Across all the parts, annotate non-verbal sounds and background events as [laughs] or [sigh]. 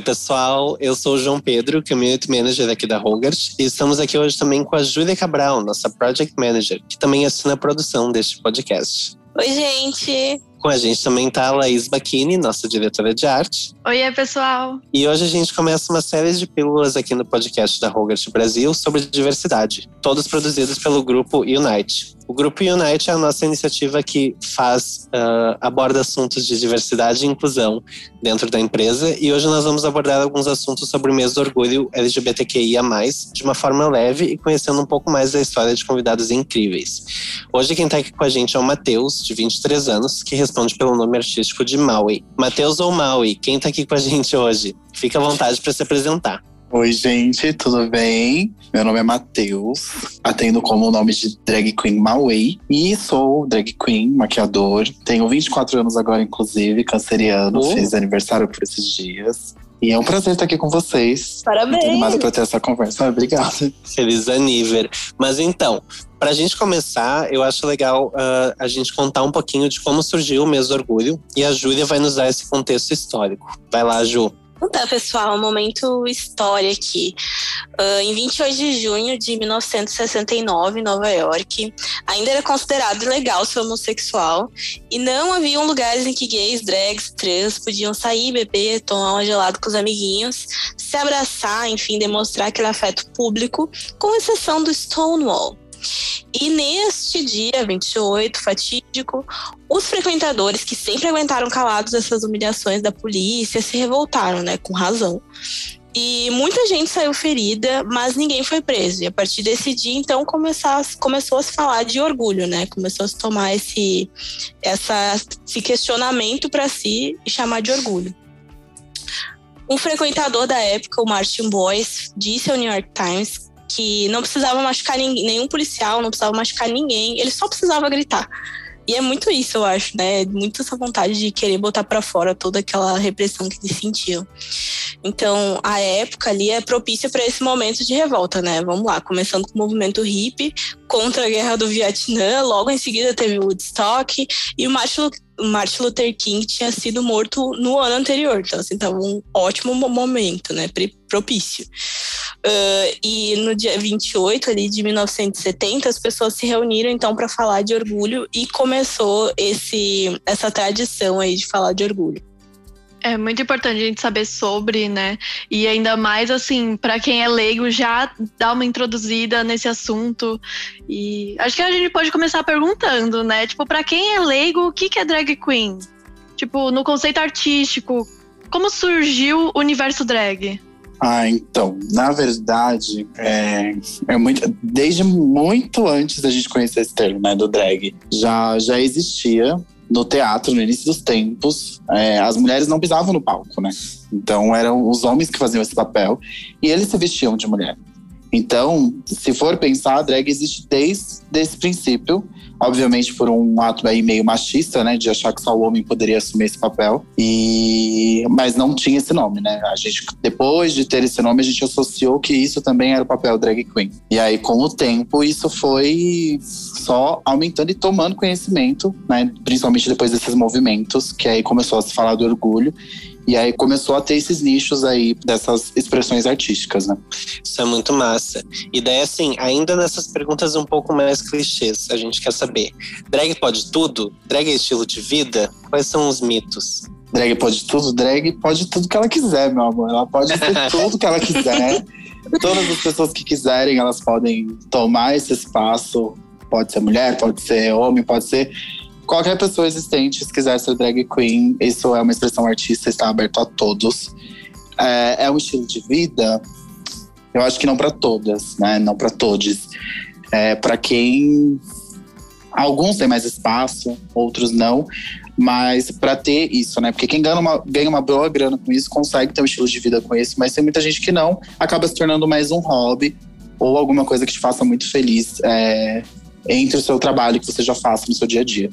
Oi, pessoal. Eu sou o João Pedro, Community Manager aqui da Rogart. E estamos aqui hoje também com a Júlia Cabral, nossa Project Manager, que também assina a produção deste podcast. Oi, gente! Com a gente também está a Laís Bacchini, nossa diretora de arte. Oi, pessoal! E hoje a gente começa uma série de pílulas aqui no podcast da Rogart Brasil sobre diversidade, todos produzidos pelo grupo Unite. O Grupo Unite é a nossa iniciativa que faz, uh, aborda assuntos de diversidade e inclusão dentro da empresa. E hoje nós vamos abordar alguns assuntos sobre o mês do orgulho LGBTQIA, de uma forma leve e conhecendo um pouco mais da história de convidados incríveis. Hoje quem está aqui com a gente é o Matheus, de 23 anos, que responde pelo nome artístico de Maui. Matheus ou Maui, quem está aqui com a gente hoje? Fica à vontade para se apresentar. Oi, gente, tudo bem? Meu nome é Matheus, atendo como o nome de drag queen Maui e sou drag queen, maquiador. Tenho 24 anos agora, inclusive, canceriano, uh. fiz aniversário por esses dias. E é um prazer estar aqui com vocês. Parabéns! Não mais para ter essa conversa. Obrigada. Feliz aniversário. Mas então, para a gente começar, eu acho legal uh, a gente contar um pouquinho de como surgiu o mês do orgulho. E a Júlia vai nos dar esse contexto histórico. Vai lá, Ju. Então pessoal, um momento história aqui. Uh, em 28 de junho de 1969, em Nova York, ainda era considerado ilegal ser homossexual e não haviam lugares em que gays, drags, trans podiam sair, beber, tomar um gelado com os amiguinhos, se abraçar, enfim, demonstrar aquele afeto público, com exceção do Stonewall. E neste dia 28, fatídico, os frequentadores que sempre aguentaram calados essas humilhações da polícia se revoltaram, né, com razão. E muita gente saiu ferida, mas ninguém foi preso. E a partir desse dia, então, começou a se falar de orgulho, né? Começou a se tomar esse, essa, esse questionamento para si e chamar de orgulho. Um frequentador da época, o Martin Boyce, disse ao New York Times que não precisava machucar ninguém, nenhum policial, não precisava machucar ninguém, ele só precisava gritar. E é muito isso, eu acho, né? Muito essa vontade de querer botar para fora toda aquela repressão que eles sentiam. Então, a época ali é propícia para esse momento de revolta, né? Vamos lá, começando com o movimento hippie contra a guerra do Vietnã, logo em seguida teve Woodstock e o Martin Martin Luther King tinha sido morto no ano anterior, então assim, tava um ótimo momento, né, propício. Uh, e no dia 28 ali de 1970, as pessoas se reuniram então para falar de orgulho e começou esse, essa tradição aí de falar de orgulho. É muito importante a gente saber sobre, né? E ainda mais assim, para quem é leigo, já dar uma introduzida nesse assunto. E acho que a gente pode começar perguntando, né? Tipo, para quem é leigo, o que é drag queen? Tipo, no conceito artístico, como surgiu o universo drag? Ah, então, na verdade, é, é muito, desde muito antes da gente conhecer esse termo, né, do drag, já, já existia no teatro, no início dos tempos, é, as mulheres não pisavam no palco, né? Então eram os homens que faziam esse papel e eles se vestiam de mulher. Então, se for pensar, a drag existe desde esse princípio, obviamente por um ato aí meio machista, né, de achar que só o homem poderia assumir esse papel. E mas não tinha esse nome, né? A gente depois de ter esse nome, a gente associou que isso também era o papel drag queen. E aí com o tempo isso foi só aumentando e tomando conhecimento, né, principalmente depois desses movimentos, que aí começou a se falar do orgulho e aí começou a ter esses nichos aí dessas expressões artísticas, né? Isso é muito massa. E daí, assim, ainda nessas perguntas um pouco mais clichês, a gente quer saber: drag pode tudo? Drag é estilo de vida? Quais são os mitos? Drag pode tudo? Drag pode tudo que ela quiser, meu amor. Ela pode [laughs] tudo que ela quiser. Todas as pessoas que quiserem, elas podem tomar esse espaço. Pode ser mulher, pode ser homem, pode ser qualquer pessoa existente, se quiser ser drag queen, isso é uma expressão artista, está aberto a todos. É, é um estilo de vida? Eu acho que não para todas, né? Não para todos. É, para quem alguns têm mais espaço, outros não, mas para ter isso, né? Porque quem ganha uma, ganha uma boa grana com isso consegue ter um estilo de vida com isso, mas tem muita gente que não, acaba se tornando mais um hobby ou alguma coisa que te faça muito feliz. É, entre o seu trabalho que você já faça no seu dia a dia.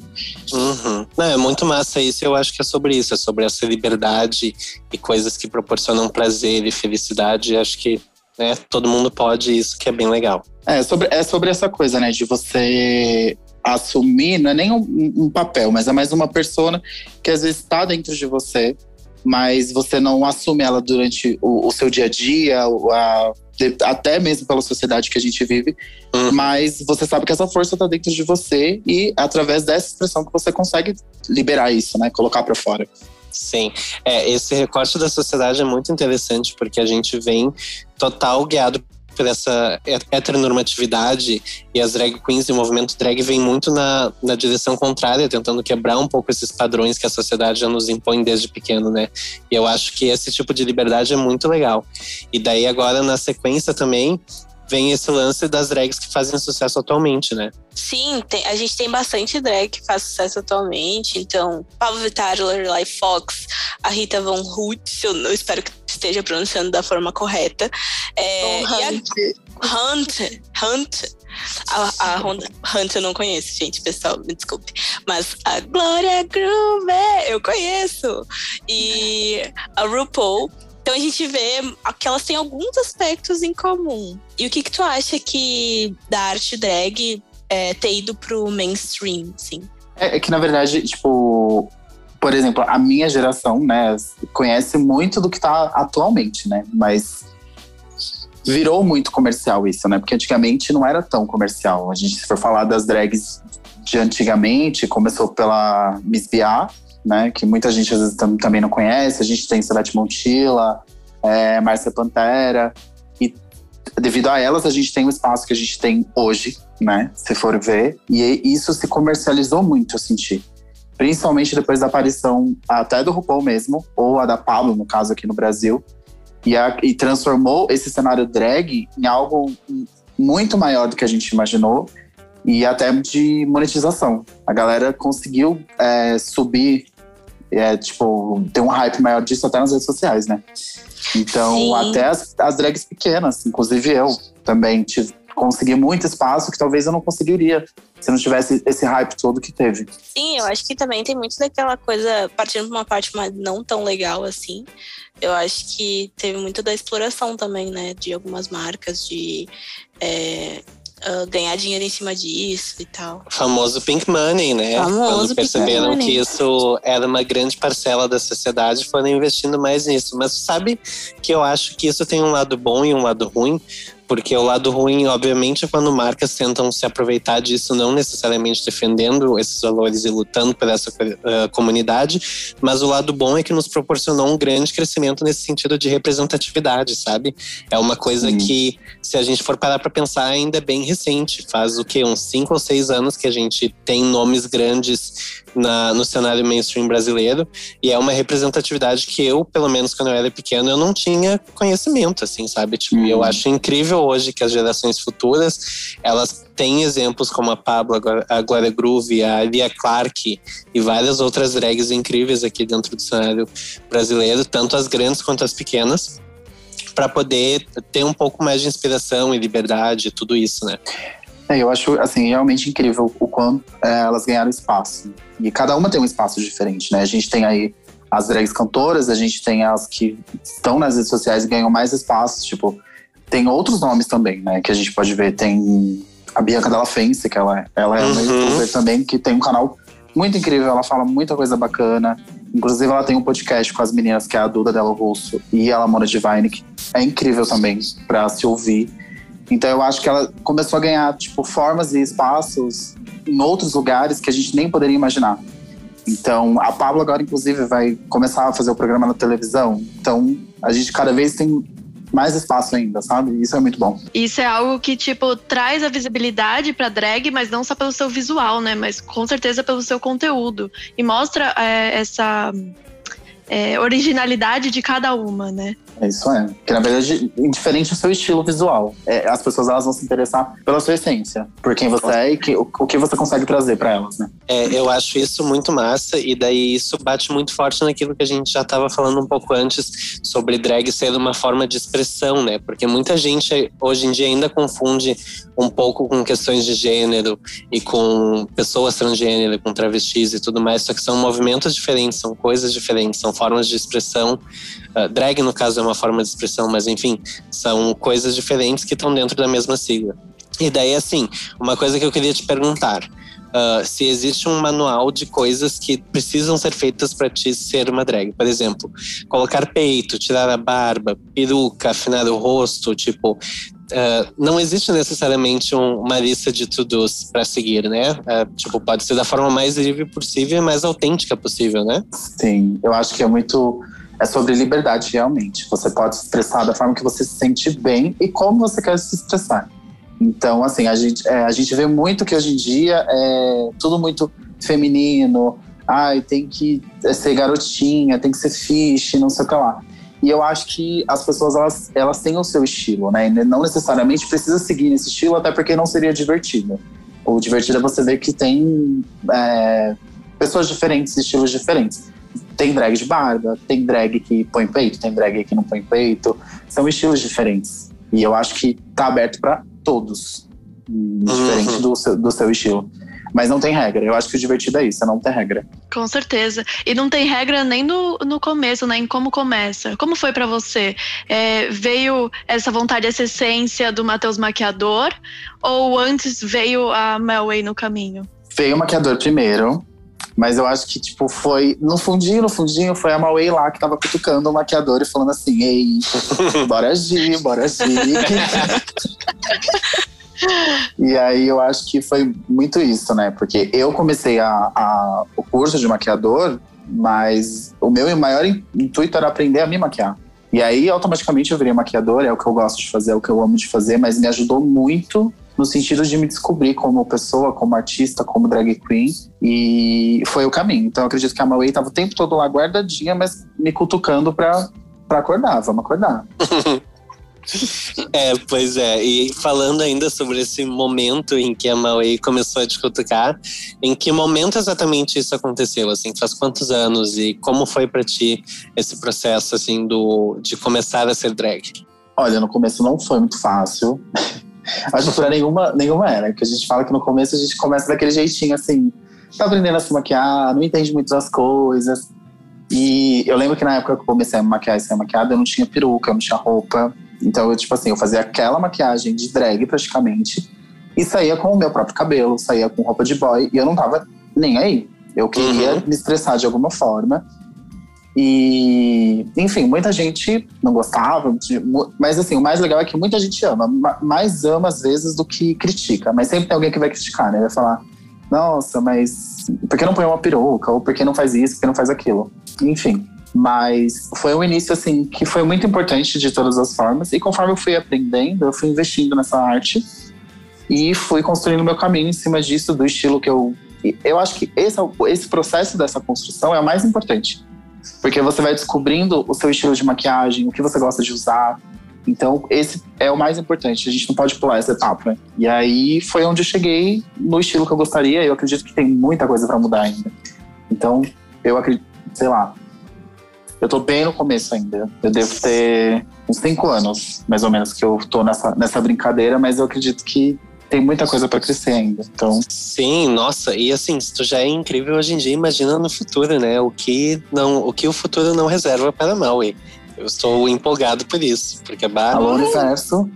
Uhum. Não, é muito massa isso. Eu acho que é sobre isso, é sobre essa liberdade e coisas que proporcionam prazer e felicidade. Acho que né, todo mundo pode isso, que é bem legal. É sobre, é sobre essa coisa, né, de você assumir, não é nem um, um papel, mas é mais uma persona que às vezes está dentro de você mas você não assume ela durante o, o seu dia a dia, a, até mesmo pela sociedade que a gente vive, uhum. mas você sabe que essa força está dentro de você e através dessa expressão que você consegue liberar isso, né? Colocar para fora. Sim, é, esse recorte da sociedade é muito interessante porque a gente vem total guiado por essa heteronormatividade e as drag queens e o movimento drag vem muito na, na direção contrária, tentando quebrar um pouco esses padrões que a sociedade já nos impõe desde pequeno, né? E eu acho que esse tipo de liberdade é muito legal. E daí agora na sequência também vem esse lance das drags que fazem sucesso atualmente, né? Sim, tem, a gente tem bastante drag que faz sucesso atualmente. Então, Pablo Vittar, Lorelai Fox, a Rita Von Hutt, eu, eu espero que esteja pronunciando da forma correta. É, Hunt. A, Hunt, Hunt. A, a Honda, Hunt eu não conheço, gente, pessoal, me desculpe. Mas a Gloria Groove eu conheço. E a RuPaul então a gente vê que elas têm alguns aspectos em comum. E o que, que tu acha que da arte drag é, ter ido pro mainstream, sim? É, é que, na verdade, tipo, por exemplo, a minha geração, né, conhece muito do que tá atualmente, né? Mas virou muito comercial isso, né? Porque antigamente não era tão comercial. A gente, se for falar das drags de antigamente, começou pela Miss Bia, né? Que muita gente às vezes também não conhece. A gente tem Celeste Montilla, é, Márcia Pantera. E devido a elas, a gente tem o espaço que a gente tem hoje, né? Se for ver. E isso se comercializou muito, eu senti. Principalmente depois da aparição até do RuPaul mesmo, ou a da Pablo, no caso aqui no Brasil. E, a, e transformou esse cenário drag em algo muito maior do que a gente imaginou e até de monetização. A galera conseguiu é, subir é, tipo, tem um hype maior disso até nas redes sociais, né? Então, Sim. até as, as drags pequenas, inclusive eu também tive, consegui muito espaço que talvez eu não conseguiria se não tivesse esse hype todo que teve. Sim, eu acho que também tem muito daquela coisa, partindo de uma parte mais não tão legal assim. Eu acho que teve muito da exploração também, né? De algumas marcas, de é, uh, ganhar dinheiro em cima disso e tal. O famoso Pink Money, né? Famoso Quando perceberam que isso era uma grande parcela da sociedade, foram investindo mais nisso. Mas sabe que eu acho que isso tem um lado bom e um lado ruim, porque o lado ruim, obviamente, é quando marcas tentam se aproveitar disso, não necessariamente defendendo esses valores e lutando por essa uh, comunidade, mas o lado bom é que nos proporcionou um grande crescimento nesse sentido de representatividade, sabe? É uma coisa hum. que, se a gente for parar para pensar, ainda é bem recente. Faz o que? Uns cinco ou seis anos que a gente tem nomes grandes na, no cenário mainstream brasileiro e é uma representatividade que eu, pelo menos quando eu era pequeno, eu não tinha conhecimento, assim, sabe? Tipo, eu acho incrível hoje que as gerações futuras elas têm exemplos como a Pablo, a Glória Groove, a Lia Clark e várias outras drags incríveis aqui dentro do cenário brasileiro, tanto as grandes quanto as pequenas, para poder ter um pouco mais de inspiração e liberdade, tudo isso, né? É, eu acho assim realmente incrível o quanto é, elas ganharam espaço. E cada uma tem um espaço diferente, né? A gente tem aí as drags cantoras, a gente tem as que estão nas redes sociais e ganham mais espaço, tipo tem outros nomes também, né? Que a gente pode ver. Tem a Bianca Della Fence, que ela, ela é uma uhum. youtuber também, que tem um canal muito incrível. Ela fala muita coisa bacana. Inclusive, ela tem um podcast com as meninas, que é a Duda Della Russo e a Lamona Divine, que é incrível também para se ouvir. Então, eu acho que ela começou a ganhar, tipo, formas e espaços em outros lugares que a gente nem poderia imaginar. Então, a Pablo agora, inclusive, vai começar a fazer o programa na televisão. Então, a gente cada vez tem mais espaço ainda, sabe? Isso é muito bom. Isso é algo que, tipo, traz a visibilidade pra drag, mas não só pelo seu visual, né? Mas com certeza pelo seu conteúdo. E mostra é, essa é, originalidade de cada uma, né? É isso é. Que na verdade, indiferente do seu estilo visual, é, as pessoas elas vão se interessar pela sua essência, por quem você é e que, o, o, que você consegue trazer para elas, né? É, eu acho isso muito massa e daí isso bate muito forte naquilo que a gente já estava falando um pouco antes sobre drag ser uma forma de expressão, né? Porque muita gente hoje em dia ainda confunde um pouco com questões de gênero e com pessoas transgênero, com travestis e tudo mais, só que são movimentos diferentes, são coisas diferentes, são formas de expressão. Uh, drag, no caso, é uma forma de expressão, mas enfim, são coisas diferentes que estão dentro da mesma sigla. E daí, assim, uma coisa que eu queria te perguntar. uh, se existe um manual de coisas que precisam ser feitas para ti ser uma drag. Por exemplo, colocar peito, tirar a barba, peruca, afinar o rosto, tipo, Uh, não existe necessariamente um, uma lista de to-dos para seguir, né? Uh, tipo, pode ser da forma mais livre possível e mais autêntica possível, né? Sim, eu acho que é muito. É sobre liberdade, realmente. Você pode se expressar da forma que você se sente bem e como você quer se expressar. Então, assim, a gente, é, a gente vê muito que hoje em dia é tudo muito feminino. Ai, tem que ser garotinha, tem que ser fish, não sei o que lá. E eu acho que as pessoas elas, elas têm o seu estilo, né? E não necessariamente precisa seguir nesse estilo, até porque não seria divertido. O divertido é você ver que tem é, pessoas diferentes, estilos diferentes. Tem drag de barba, tem drag que põe peito, tem drag que não põe peito. São estilos diferentes. E eu acho que tá aberto para todos, diferente uhum. do, seu, do seu estilo. Mas não tem regra. Eu acho que o divertido é isso, é não ter regra. Com certeza. E não tem regra nem no, no começo, né? Em como começa. Como foi para você? É, veio essa vontade, essa essência do Matheus Maquiador? Ou antes veio a Melway no caminho? Veio o maquiador primeiro. Mas eu acho que, tipo, foi. No fundinho, no fundinho, foi a Mauei lá que tava cutucando o maquiador e falando assim: Ei, bora agir, bora agir. [laughs] E aí eu acho que foi muito isso, né? Porque eu comecei a, a, o curso de maquiador, mas o meu maior intuito era aprender a me maquiar. E aí, automaticamente, eu virei maquiador, é o que eu gosto de fazer, é o que eu amo de fazer, mas me ajudou muito no sentido de me descobrir como pessoa, como artista, como drag queen. E foi o caminho. Então, eu acredito que a Mauei estava o tempo todo lá guardadinha, mas me cutucando para acordar, vamos acordar. [laughs] [laughs] É, pois é. E falando ainda sobre esse momento em que a Maui começou a te cutucar, em que momento exatamente isso aconteceu? Assim, faz quantos anos e como foi para ti esse processo assim do de começar a ser drag? Olha, no começo não foi muito fácil. [laughs] Acho que nenhuma, nenhuma era. Porque a gente fala que no começo a gente começa daquele jeitinho assim, tá aprendendo a se maquiar, não entende muito das coisas. E eu lembro que na época que eu comecei a me maquiar e ser maquiada, eu não tinha peruca, eu não tinha roupa. Então, eu, tipo assim, eu fazia aquela maquiagem de drag praticamente e saía com o meu próprio cabelo, saía com roupa de boy e eu não tava nem aí. Eu queria uhum. me expressar de alguma forma. E, enfim, muita gente não gostava, mas assim, o mais legal é que muita gente ama, mais ama às vezes do que critica, mas sempre tem alguém que vai criticar, né? Vai falar, nossa, mas por que não põe uma peruca? Ou por que não faz isso? Por que não faz aquilo? Enfim. Mas foi um início, assim, que foi muito importante de todas as formas. E conforme eu fui aprendendo, eu fui investindo nessa arte e fui construindo meu caminho em cima disso, do estilo que eu. Eu acho que esse, esse processo dessa construção é o mais importante. Porque você vai descobrindo o seu estilo de maquiagem, o que você gosta de usar. Então, esse é o mais importante. A gente não pode pular essa etapa. E aí foi onde eu cheguei no estilo que eu gostaria. Eu acredito que tem muita coisa para mudar ainda. Então, eu acredito, sei lá, eu tô bem no começo ainda. Eu devo ter uns cinco anos, mais ou menos, que eu tô nessa, nessa brincadeira, mas eu acredito que tem muita coisa para crescer ainda. Então, sim, nossa, e assim, se tu já é incrível hoje em dia, imagina no futuro, né? O que não, o que o futuro não reserva para Maui. Eu estou empolgado por isso, porque a Barbie. Alô, universo.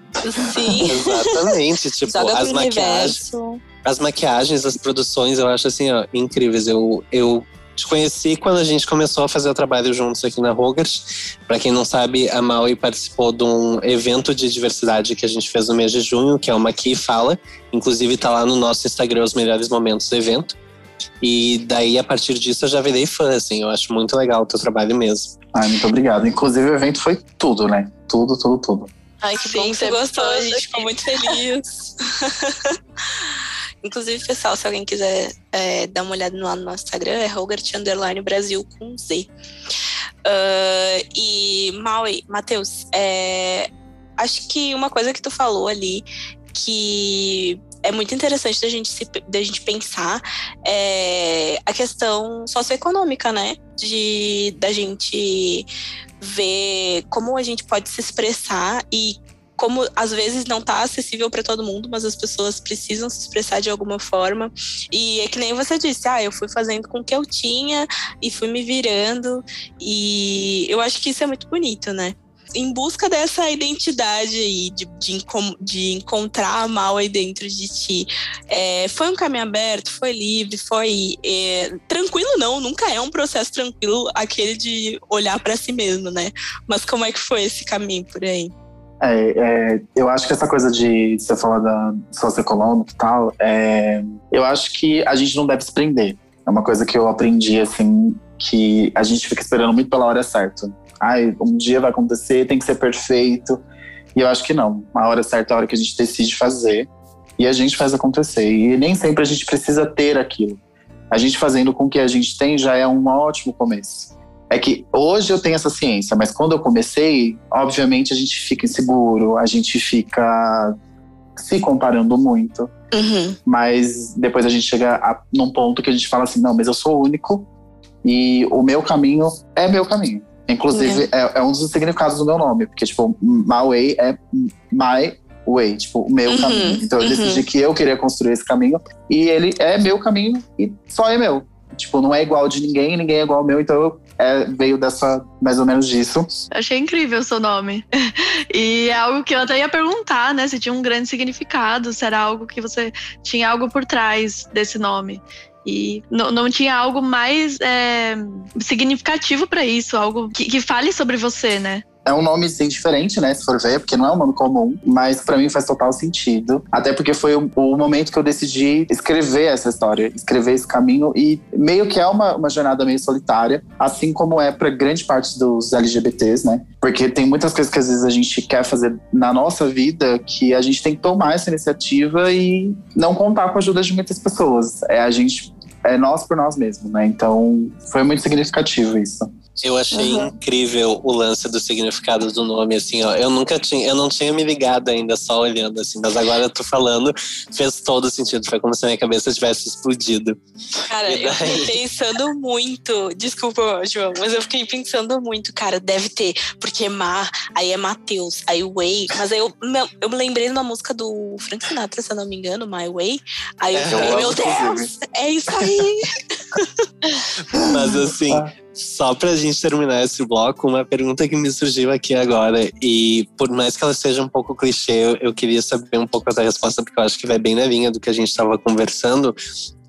Sim. [laughs] Exatamente, tipo, Joga as maquiagens. Universo. As maquiagens, as produções, eu acho assim, ó, incríveis. Eu, eu te conheci quando a gente começou a fazer o trabalho juntos aqui na Rogers. Para quem não sabe, a Maui participou de um evento de diversidade que a gente fez no mês de junho, que é uma Aqui Fala. Inclusive, tá lá no nosso Instagram os melhores momentos do evento. E daí, a partir disso, eu já virei fã, assim. Eu acho muito legal o teu trabalho mesmo. Ai, muito obrigado. Inclusive, o evento foi tudo, né? Tudo, tudo, tudo. Ai, que Sim, bom que você gostou. A gente ficou muito feliz. [laughs] Inclusive, pessoal, se alguém quiser é, dar uma olhada lá no nosso Instagram, é Rogart Underline Brasil com Z. Uh, e Maui, Matheus, é, acho que uma coisa que tu falou ali que é muito interessante da gente, se, da gente pensar é a questão socioeconômica, né? De da gente ver como a gente pode se expressar e como às vezes não está acessível para todo mundo, mas as pessoas precisam se expressar de alguma forma. E é que nem você disse, ah, eu fui fazendo com o que eu tinha e fui me virando. E eu acho que isso é muito bonito, né? em busca dessa identidade aí, de, de, de encontrar a mal aí dentro de ti. É, foi um caminho aberto, foi livre, foi é, tranquilo não, nunca é um processo tranquilo aquele de olhar para si mesmo, né? Mas como é que foi esse caminho por aí? É, é, eu acho que essa coisa de você falar da socioeconômica e tal, é, eu acho que a gente não deve se prender. É uma coisa que eu aprendi, assim, que a gente fica esperando muito pela hora certa. Ai, um dia vai acontecer, tem que ser perfeito. E eu acho que não. A hora certa é a hora que a gente decide fazer e a gente faz acontecer. E nem sempre a gente precisa ter aquilo. A gente fazendo com o que a gente tem já é um ótimo começo. É que hoje eu tenho essa ciência, mas quando eu comecei, obviamente a gente fica inseguro, a gente fica se comparando muito. Uhum. Mas depois a gente chega a, num ponto que a gente fala assim: não, mas eu sou único e o meu caminho é meu caminho. Inclusive, uhum. é, é, um dos significados do meu nome, porque, tipo, my way é my way, tipo, o meu uhum. caminho. Então eu decidi uhum. que eu queria construir esse caminho e ele é meu caminho e só é meu. Tipo, não é igual de ninguém, ninguém é igual ao meu, então é, veio dessa, mais ou menos disso. Achei incrível o seu nome. [laughs] E é algo que eu até ia perguntar, né? Se tinha um grande significado, se era algo que você tinha algo por trás desse nome. E não, não tinha algo mais é, significativo para isso, algo que, que fale sobre você, né? É um nome sim diferente, né? Se for ver, porque não é um nome comum, mas para mim faz total sentido. Até porque foi o, o, momento que eu decidi escrever essa história, escrever esse caminho e meio que é uma, uma jornada meio solitária, assim como é para grande parte dos LGBTs, né? Porque tem muitas coisas que às vezes a gente quer fazer na nossa vida que a gente tem que tomar essa iniciativa e não contar com a ajuda de muitas pessoas. É a gente é nós por nós mesmos, né? Então foi muito significativo isso. Eu achei uhum. incrível o lance do significado do nome, assim, ó. Eu nunca tinha, eu não tinha me ligado ainda só olhando, assim, mas agora eu tô falando, fez todo sentido. Foi como se a minha cabeça tivesse explodido. Cara, daí... eu fiquei pensando muito. Desculpa, João, mas eu fiquei pensando muito, cara, deve ter, porque Mar, aí é Matheus, aí Way, mas aí eu, eu me lembrei de uma música do Frank Sinatra, se eu não me engano, My Way. Aí eu é, falei, meu Deus, é isso aí. Mas assim. Ah só pra gente terminar esse bloco, uma pergunta que me surgiu aqui agora, e por mais que ela seja um pouco clichê, eu queria saber um pouco da resposta, porque eu acho que vai bem na linha do que a gente estava conversando.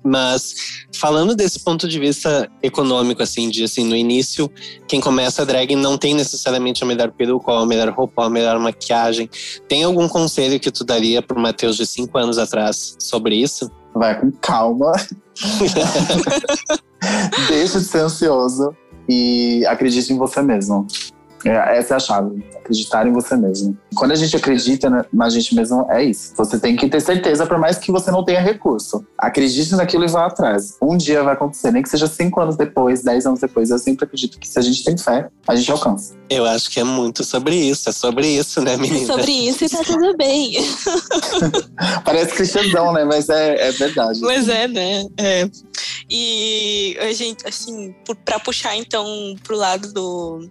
Mas falando desse ponto de vista econômico, assim, de assim, no início, quem começa a drag não tem necessariamente a melhor peruca, a melhor roupa, a melhor maquiagem. Tem algum conselho que tu daria pro Matheus de cinco anos atrás sobre isso? Vai com calma. [laughs] Deixa de ser ansioso e acredite em você mesmo. É, essa é a chave, acreditar em você mesmo. Quando a gente acredita na gente mesmo, é isso. Você tem que ter certeza, por mais que você não tenha recurso. Acredite naquilo e vá atrás. Um dia vai acontecer, nem que seja cinco anos depois, dez anos depois. Eu sempre acredito que se a gente tem fé, a gente alcança. Eu acho que é muito sobre isso, é sobre isso, né, menina? É sobre isso e tá tudo bem. [laughs] Parece cristãozão, né? Mas é, é verdade. Mas é, né? É. E a gente, assim, para puxar então pro lado do,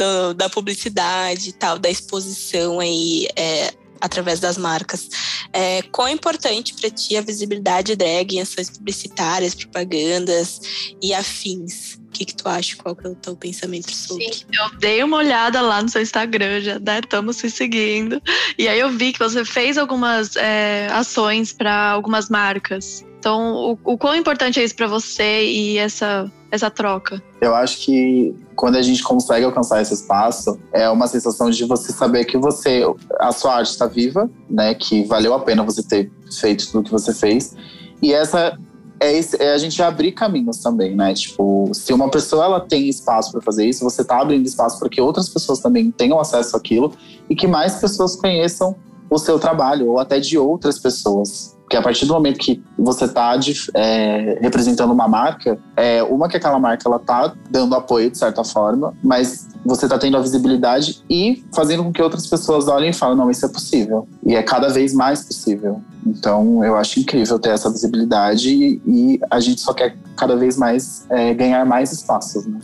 do, da publicidade e tal, da exposição aí é, através das marcas. É, quão importante para ti a visibilidade drag em ações publicitárias, propagandas e afins? O que, que tu acha? Qual que é o teu pensamento sobre? Sim, eu dei uma olhada lá no seu Instagram, já estamos né, se seguindo. E aí eu vi que você fez algumas é, ações para algumas marcas. Então, o, o quão importante é isso para você e essa, essa troca? Eu acho que quando a gente consegue alcançar esse espaço, é uma sensação de você saber que você, a sua arte está viva, né? Que valeu a pena você ter feito tudo que você fez. E essa é, esse, é, a gente abrir caminhos também, né? Tipo, se uma pessoa ela tem espaço para fazer isso, você tá abrindo espaço para que outras pessoas também tenham acesso àquilo e que mais pessoas conheçam o seu trabalho ou até de outras pessoas. Porque a partir do momento que você está é, representando uma marca, é, uma que aquela marca ela tá dando apoio de certa forma, mas você está tendo a visibilidade e fazendo com que outras pessoas olhem e falem, não, isso é possível. E é cada vez mais possível. Então, eu acho incrível ter essa visibilidade e, e a gente só quer cada vez mais é, ganhar mais espaços. Né?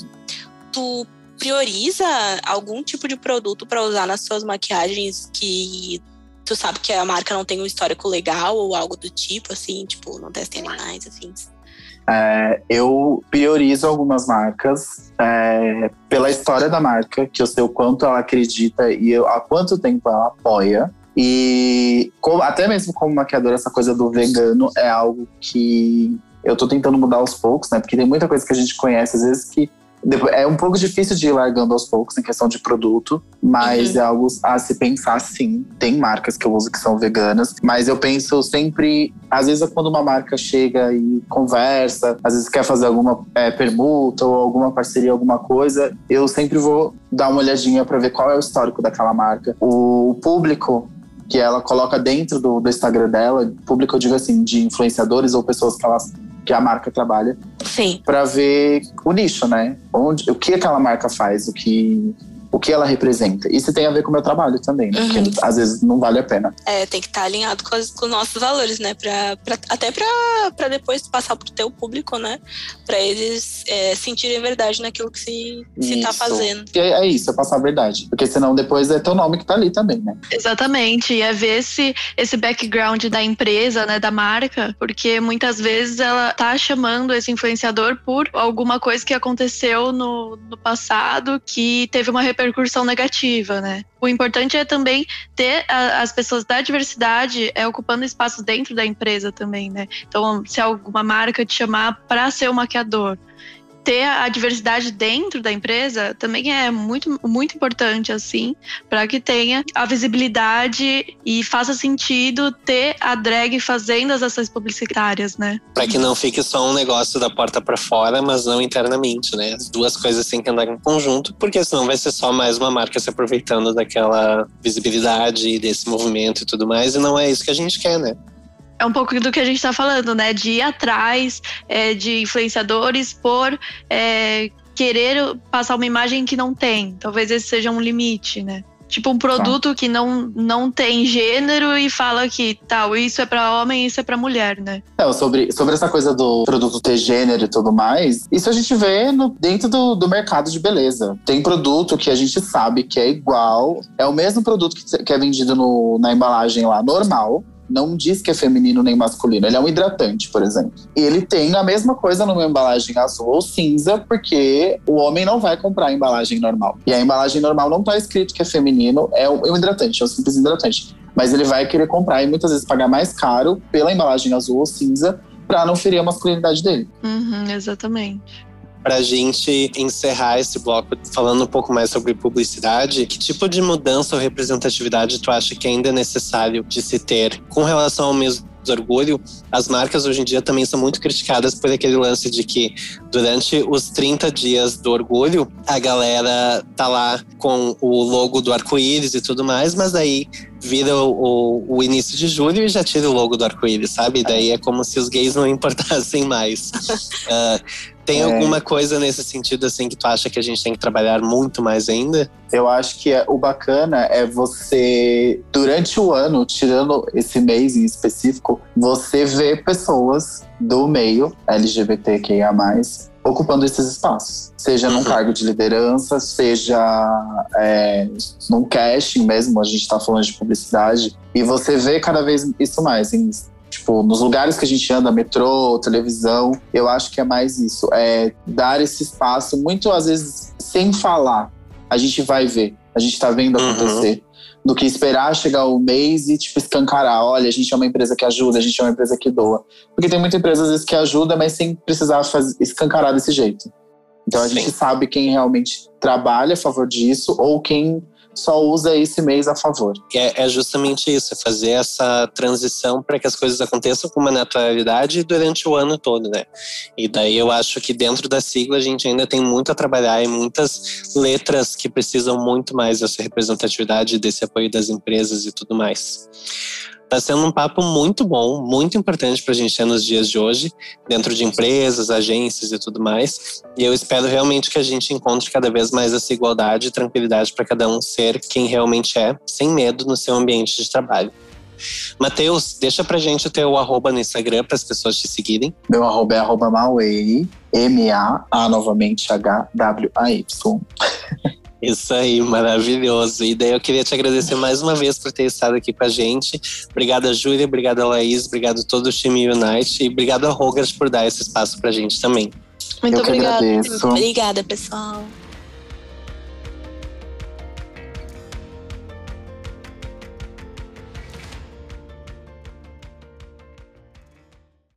Tu prioriza algum tipo de produto para usar nas suas maquiagens que tu sabe que a marca não tem um histórico legal ou algo do tipo, assim, tipo, não testem animais, afins. É, eu priorizo algumas marcas é, pela história da marca, que eu sei o quanto ela acredita e eu, há quanto tempo ela apoia. E como, até mesmo como maquiadora, essa coisa do vegano é algo que eu tô tentando mudar aos poucos, né? Porque tem muita coisa que a gente conhece, às vezes, que é um pouco difícil de ir largando aos poucos em questão de produto, mas uhum. é algo a se pensar sim. Tem marcas que eu uso que são veganas, mas eu penso sempre, às vezes é quando uma marca chega e conversa, às vezes quer fazer alguma é, permuta ou alguma parceria, alguma coisa, eu sempre vou dar uma olhadinha para ver qual é o histórico daquela marca. O público que ela coloca dentro do, do Instagram dela, público eu digo assim, de influenciadores ou pessoas que elas que a marca trabalha. Sim. Para ver o nicho, né? Onde, o que aquela marca faz, o que o que ela representa. Isso tem a ver com o meu trabalho também, né? Uhum. Porque às vezes não vale a pena. É, tem que estar tá alinhado com, as, com, os nossos valores, né? Pra, pra até para depois passar pro teu público, né? Para eles é, sentirem verdade naquilo que se, se tá fazendo. É, é, isso, é passar a verdade. Porque senão depois é teu nome que tá ali também, né? Exatamente. E é ver esse, esse background da empresa, né? Da marca. Porque muitas vezes ela tá chamando esse influenciador por alguma coisa que aconteceu no, no passado que teve uma repercussão repercussão negativa, né? O importante é também ter a, as pessoas da diversidade é, ocupando espaços dentro da empresa também, né? Então, se alguma marca te chamar para ser um maquiador, ter a diversidade dentro da empresa também é muito, muito importante, assim, para que tenha a visibilidade e faça sentido ter a drag fazendo as ações publicitárias, né? Para que não fique só um negócio da porta para fora, mas não internamente, né? As duas coisas têm que andar em conjunto, porque senão vai ser só mais uma marca se aproveitando daquela visibilidade, desse movimento e tudo mais, e não é isso que a gente quer, né? É um pouco do que a gente está falando, né? De ir atrás é, de influenciadores por é, querer passar uma imagem que não tem. Talvez esse seja um limite, né? Tipo um produto tá. que não, não tem gênero e fala que tal, isso é para homem, isso é para mulher, né? É, sobre, sobre essa coisa do produto ter gênero e tudo mais, isso a gente vê no, dentro do, do mercado de beleza. Tem produto que a gente sabe que é igual, é o mesmo produto que, que é vendido no, na embalagem lá normal, não diz que é feminino nem masculino. Ele é um hidratante, por exemplo. E ele tem a mesma coisa numa embalagem azul ou cinza, porque o homem não vai comprar a embalagem normal. E a embalagem normal não está escrito que é feminino, é um hidratante, é um simples hidratante. Mas ele vai querer comprar e muitas vezes pagar mais caro pela embalagem azul ou cinza para não ferir a masculinidade dele. Uhum, exatamente para a gente encerrar esse bloco falando um pouco mais sobre publicidade, que tipo de mudança ou representatividade tu acha que ainda é necessário de se ter com relação ao mesmo orgulho, as marcas hoje em dia também são muito criticadas por aquele lance de que durante os 30 dias do orgulho, a galera tá lá com o logo do arco-íris e tudo mais, mas aí vira o, o, início de julho e já tira o logo do arco-íris, sabe? daí é como se os gays não importassem mais. uh, [laughs] tem é. alguma coisa nesse sentido assim que tu acha que a gente tem que trabalhar muito mais ainda? Eu acho que é, o bacana é você, durante o ano, tirando esse mês em específico, você ver pessoas do meio LGBTQIA, ocupando esses espaços. Seja uhum. num cargo de liderança, seja é, num casting mesmo, a gente está falando de publicidade. E você vê cada vez isso mais em Tipo, nos lugares que a gente anda, metrô, televisão, eu acho que é mais isso. É dar esse espaço, muito às vezes sem falar. A gente vai ver, a gente tá vendo uhum. acontecer. Uhum. Do que esperar chegar o mês e, tipo, escancarar. Olha, a gente é uma empresa que ajuda, a gente é uma empresa que doa. Porque tem muita empresa, às vezes, que ajuda, mas sem precisar fazer, escancarar desse jeito. Então a Sim. gente sabe quem realmente trabalha a favor disso ou quem só usa esse mês a favor. É, é justamente isso, é fazer essa transição para que as coisas aconteçam com uma naturalidade durante o ano todo, né? E daí eu acho que dentro da sigla a gente ainda tem muito a trabalhar e muitas letras que precisam muito mais dessa representatividade, desse apoio das empresas e tudo mais. Está sendo um papo muito bom, muito importante para a gente ter nos dias de hoje, dentro de empresas, agências e tudo mais. E eu espero realmente que a gente encontre cada vez mais essa igualdade e tranquilidade para cada um ser quem realmente é, sem medo no seu ambiente de trabalho. Matheus, deixa pra gente o teu arroba no Instagram para as pessoas te seguirem. Meu arroba é arroba Mawei, M-A-A novamente H-W-A-Y. Isso aí, maravilhoso. E daí eu queria te agradecer mais uma vez por ter estado aqui com a gente. Obrigada, Júlia, obrigada, Laís, obrigado a todo o time Unite e obrigado a Rogers por dar esse espaço pra gente também. Muito obrigada. Obrigada, pessoal.